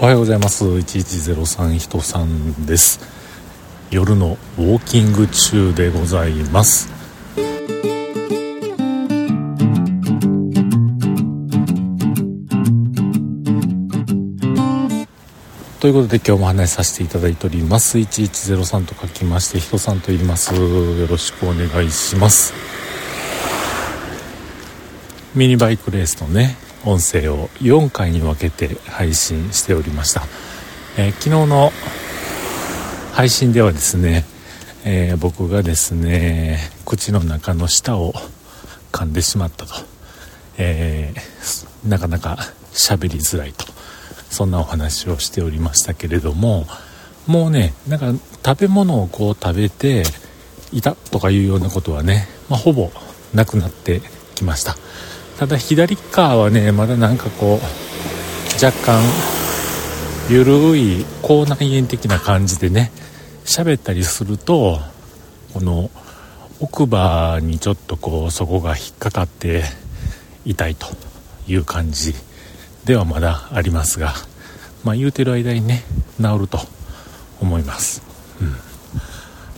おはようございます。1103人さんです。夜のウォーキング中でございます。ということで今日も話させていただいております。1103と書きまして人さんと言います。よろしくお願いします。ミニバイクレースのね音声を4回に分けて配信しておりました、えー、昨日の配信ではですね、えー、僕がですね口の中の舌を噛んでしまったと、えー、なかなか喋りづらいと。そんなお話をしておりましたけれどももうねなんか食べ物をこう食べていたとかいうようなことはね、まあ、ほぼなくなってきました。ただ左側はねまだなんかこう若干ゆるい口内炎的な感じでね喋ったりするとこの奥歯にちょっとこうそこが引っかかって痛いという感じではまだありますがまあ言うてる間にね治ると思います、うん、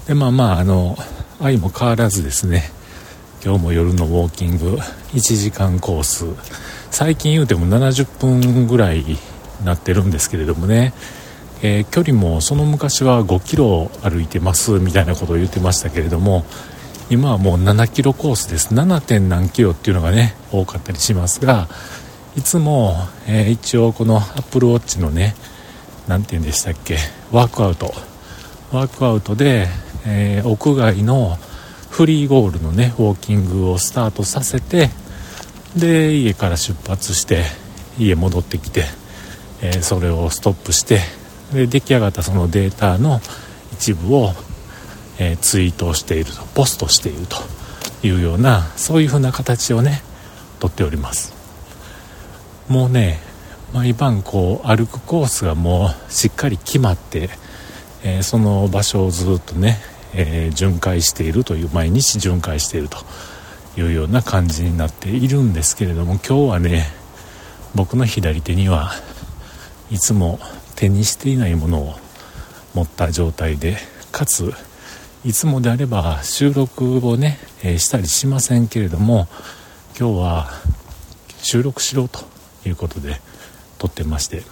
でまあまああの愛も変わらずですね今日も夜のウォーキング1時間コース。最近言うても70分ぐらいなってるんですけれどもね、えー、距離もその昔は5キロ歩いてますみたいなことを言ってましたけれども今はもう7キロコースです。7. 点何キロっていうのがね多かったりしますがいつも、えー、一応この Apple Watch のね何て言うんでしたっけワークアウト。ワークアウトで、えー、屋外のフリーゴールのねウォーキングをスタートさせてで家から出発して家戻ってきて、えー、それをストップしてで出来上がったそのデータの一部を、えー、ツイートしているとポストしているというようなそういう風な形をねとっております。もうね毎晩こう歩くコースがもうしっかり決まって、えー、その場所をずっとねえー、巡回しているという毎日巡回しているというような感じになっているんですけれども今日はね僕の左手にはいつも手にしていないものを持った状態でかついつもであれば収録をね、えー、したりしませんけれども今日は収録しろということで撮ってまして。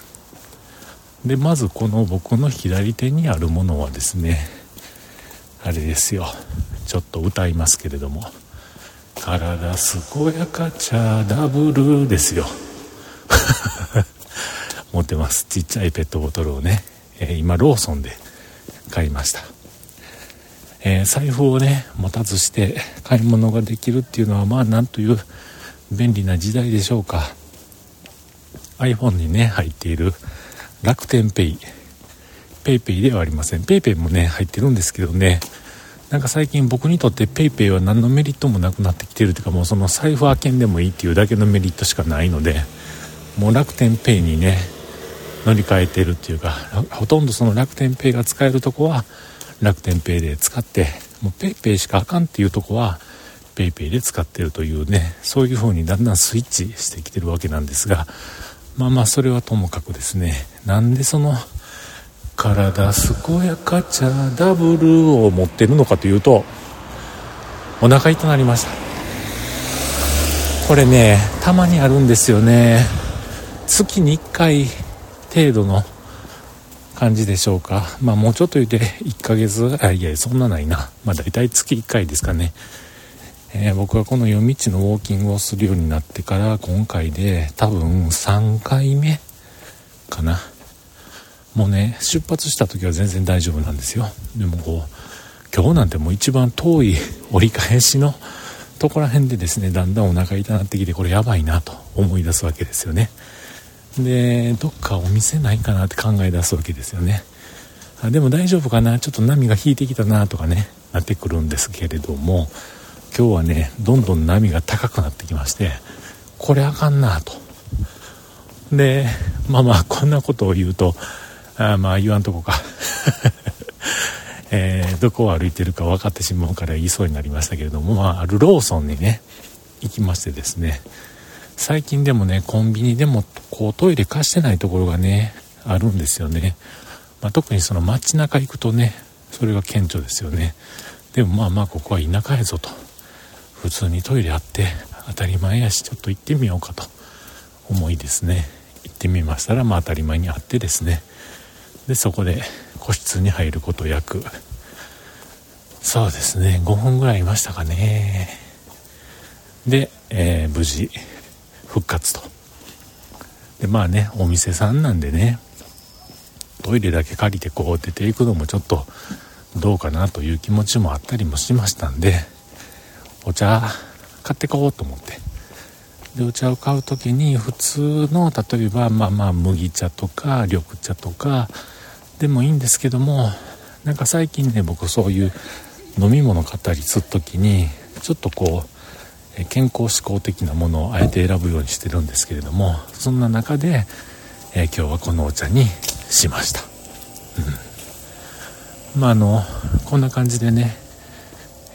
でまずこの僕の左手にあるものはですねあれですよ。ちょっと歌いますけれども「体健やか茶ダブル」ですよ。持ってます。ちっちゃいペットボトルをね、えー、今ローソンで買いました、えー、財布をね持たずして買い物ができるっていうのはまあなんという便利な時代でしょうか。iPhone にね入っている楽天ペイ。PayPay ではありません。PayPay もね入ってるんですけどね。なんか最近僕にとって PayPay は何のメリットもなくなってきてるというかもうその財布開けんでもいいっていうだけのメリットしかないのでもう楽天ペイにね乗り換えてるっていうかほとんどその楽天ペイが使えるとこは楽天ペイで使ってもう PayPay しかあかんっていうとこは PayPay で使ってるというねそういう風にだんだんスイッチしてきてるわけなんですがまあまあそれはともかくですねなんでその体健やか茶ダブルを持ってるのかというとお腹痛なりました。これねたまにあるんですよね。月に1回程度の感じでしょうか。まあもうちょっと言うて1ヶ月あいやそんなないな。まあ大体月1回ですかね。えー、僕はこの夜道のウォーキングをするようになってから今回で多分3回目かな。もうね出発した時は全然大丈夫なんですよ。でもこう今日なんてもう一番遠い 折り返しの とこら辺でですねだんだんお腹痛なってきてこれやばいなと思い出すわけですよね。でどっかお店ないかなって考え出すわけですよね。あでも大丈夫かな？ちょっと波が引いてきたなとかねなってくるんですけれども今日はねどんどん波が高くなってきましてこれあかんなと。でまあまあこんなことを言うとあまあ言わんとこか。えー、どこを歩いてるか分かってしまうから言いそうになりましたけれども、まあ、あるローソンにね行きましてですね。最近でもねコンビニでもこうトイレ貸してないところがねあるんですよね、まあ、特にその街中行くとねそれが顕著ですよね。でもまあまあここは田舎やぞと。普通にトイレあって当たり前やしちょっと行ってみようかと思いですね。行ってみましたらまあ当たり前にあってですね。でそこで個室に入ること約。そうですね。5分ぐらいいましたかね。で、えー、無事復活と。でまあねお店さんなんでねトイレだけ借りてこう出ていくのもちょっとどうかなという気持ちもあったりもしましたんでお茶買ってこうと思って。でお茶を買う時に普通の例えばまあまあ麦茶とか緑茶とかでもいいんですけどもなんか最近ね僕そういう飲み物買ったりする時にちょっとこう健康志向的なものをあえて選ぶようにしてるんですけれどもそんな中で、えー、今日はこのお茶にしました、うん、まああのこんな感じでね、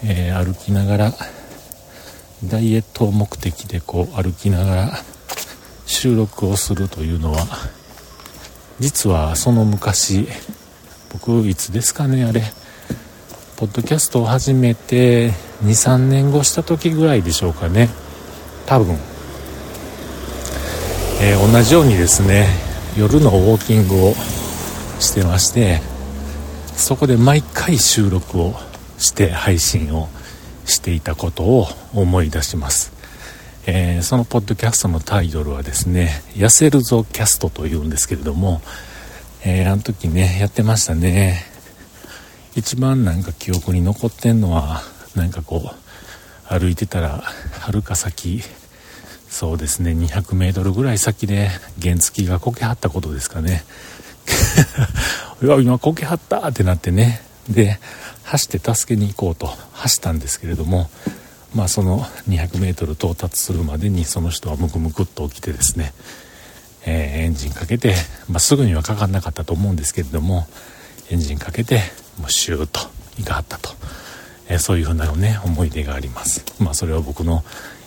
えー、歩きながらダイエット目的でこう歩きながら収録をするというのは実はその昔僕いつですかねあれポッドキャストを始めて23年後した時ぐらいでしょうかね。多分、えー、同じようにですね夜のウォーキングをしてましてそこで毎回収録をして配信をしていたことを思い出します、えー、そのポッドキャストのタイトルはですね「痩せるぞキャスト」というんですけれども、えー、あの時ねやってましたね。一番なんか記憶に残ってんのはなんかこう歩いてたらはるか先そうですね 200m ぐらい先で原付がこけはったことですかね。いや今こけはったってなってね。で走って助けに行こうと走ったんですけれどもまあその 200m 到達するまでにその人はムクムクっと起きてですね、えー、エンジンかけて、まあ、すぐにはかかんなかったと思うんですけれどもエンジンかけてもうシューッと行かはったと、えー、そういうふうなね思い出があります。まあそれは僕の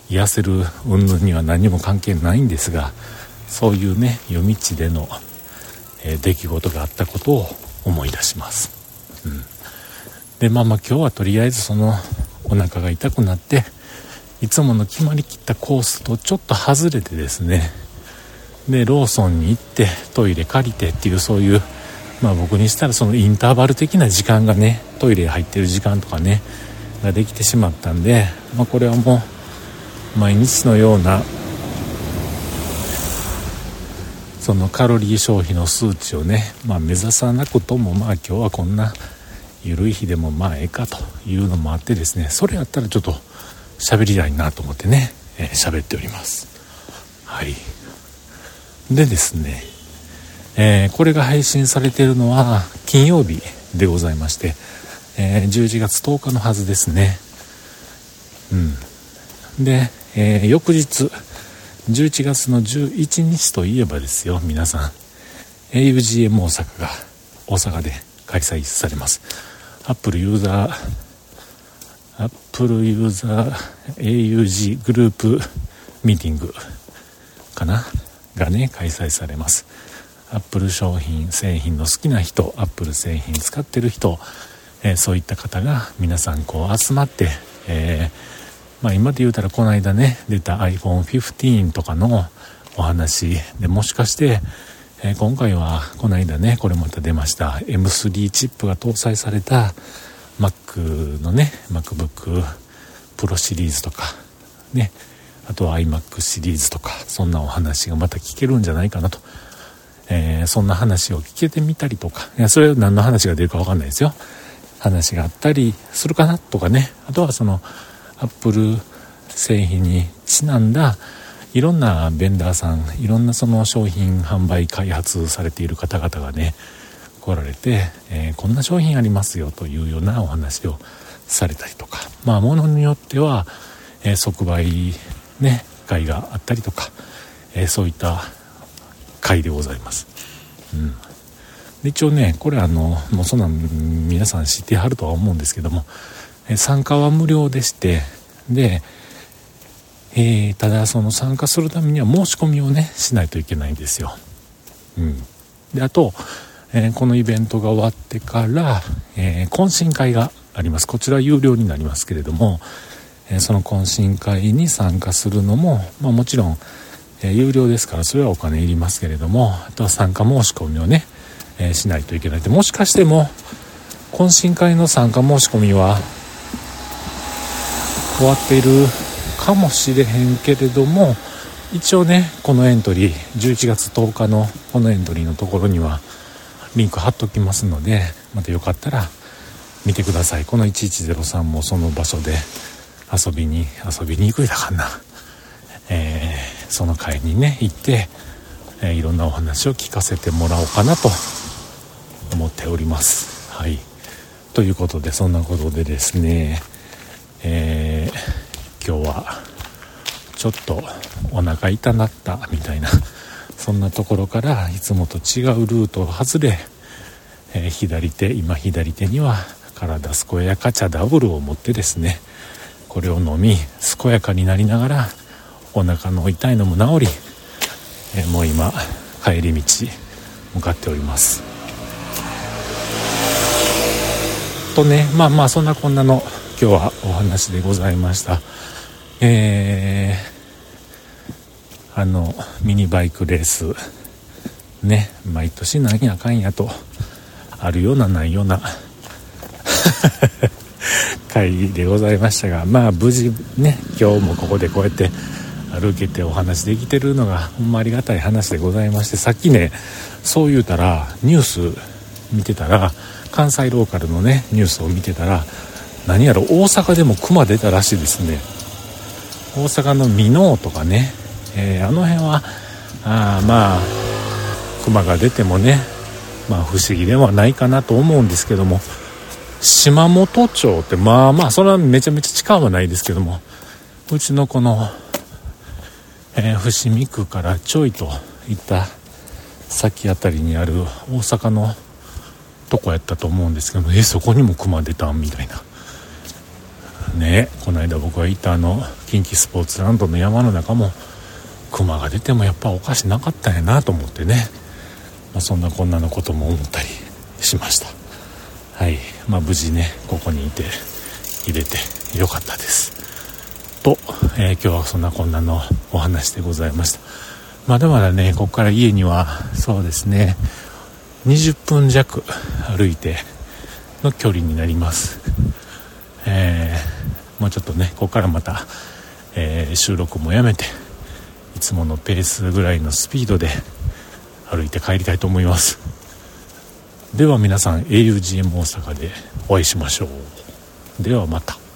癒せる云々には何も関係ないんですがそういうね夜道での、えー、出来事があったことを思い出します。うん。でまあまあ今日はとりあえずそのお腹が痛くなっていつもの決まりきったコースとちょっと外れてですね。でローソンに行ってトイレ借りてっていうそういうまあ僕にしたらそのインターバル的な時間がねトイレ入ってる時間とかねができてしまったんで、まあ、これはもう毎日のようなそのカロリー消費の数値をね、まあ、目指さなくともまあ今日はこんな緩い日でもまあええかというのもあってですねそれやったらちょっと喋りたいなと思ってね喋、えー、っております。はい。でですね、えー、これが配信されているのは金曜日でございまして、えー、11月10日のはずですね。うん。で、えー、翌日11月の11日といえばですよ皆さん augm 大阪が大阪で開催されます。アップルユーザーアップルユーザー AUG グループミーティングかな？がね開催されます。アップル商品製品の好きな人アップル製品使ってる人、えー、そういった方が皆さんこう集まって、えー、まあ、今で言うたらこの間ね出た iPhone15 とかのお話でもしかしてえー、今回はこの間ね。これまた出ました。M3 チップが搭載された Mac のね MacBook Pro シリーズとかね。あとは iMac シリーズとか。そんなお話がまた聞けるんじゃないかなと、えー、そんな話を聞けてみたりとか。いやそれは何の話が出るか分かんないですよ。話があったりするかなとかね。あとはその Apple 製品にちなんだいろんなベンダーさんいろんなその商品販売開発されている方々がね来られて、えー、こんな商品ありますよというようなお話をされたりとかまあものによっては、えー、即売ね会があったりとか、えー、そういった会でございます、うん、で一応ねこれあのもうそんなん皆さん知ってはるとは思うんですけども、え参加は無料でしてでえー、ただその参加するためには申し込みをねしないといけないんですよ。うん、であと、えー、このイベントが終わってから、えー、懇親会があります。こちら有料になりますけれども、えその懇親会に参加するのも、まあ、もちろん、え有料ですからそれはお金いりますけれどもあとは参加申し込みをね、えしないといけない。でもしかしても懇親会の参加申し込みは終わっているかもしれへんけれども一応ねこのエントリー11月10日のこのエントリーのところにはリンク貼っときますのでまたよかったら見てください。この1103もその場所で遊びに遊びに行くいたかな、えー、その会にね行って、えー、いろんなお話を聞かせてもらおうかなと思っております。はい。ということでそんなことでですねえー、今日はちょっとお腹痛なったみたいなそんなところからいつもと違うルートを外れ、えー、左手今左手には体健やか茶ダブルを持ってですねこれを飲み健やかになりながらお腹の痛いのも治り、えー、もう今帰り道向かっております。とねまあまあそんなこんなの今日はお話でございました。えー、あのミニバイクレースね毎年何やかんやとあるようなないような 会議でございましたがまあ無事ね今日もここでこうやって歩けてお話できてるのがほんまありがたい話でございましてさっきねそう言うたらニュース見てたら関西ローカルのねニュースを見てたら何やろ大阪でも熊出たらしいですね。大阪の箕面とかね、えー、あの辺はあまあ熊が出てもねまあ不思議ではないかなと思うんですけども。島本町ってまあまあそれはめちゃめちゃ近はないですけども。うちのこの、えー、伏見区からちょいと行った先辺りにある大阪のとこやったと思うんですけども。えそこにも熊出たんみたいな。ねこの間僕が行ったあの近畿スポーツランドの山の中も熊が出てもやっぱおかしなかったんやなと思ってね、まあ、そんなこんなのことも思ったりしました。はい。まあ無事ねここにいて入れてよかったです。と、えー、今日はそんなこんなのお話でございました。まだまだねここから家にはそうですね20分弱歩いての距離になります。えー、まあちょっとねここからまた、えー、収録もやめていつものペースぐらいのスピードで歩いて帰りたいと思います。では皆さん augm 大阪でお会いしましょう。ではまた。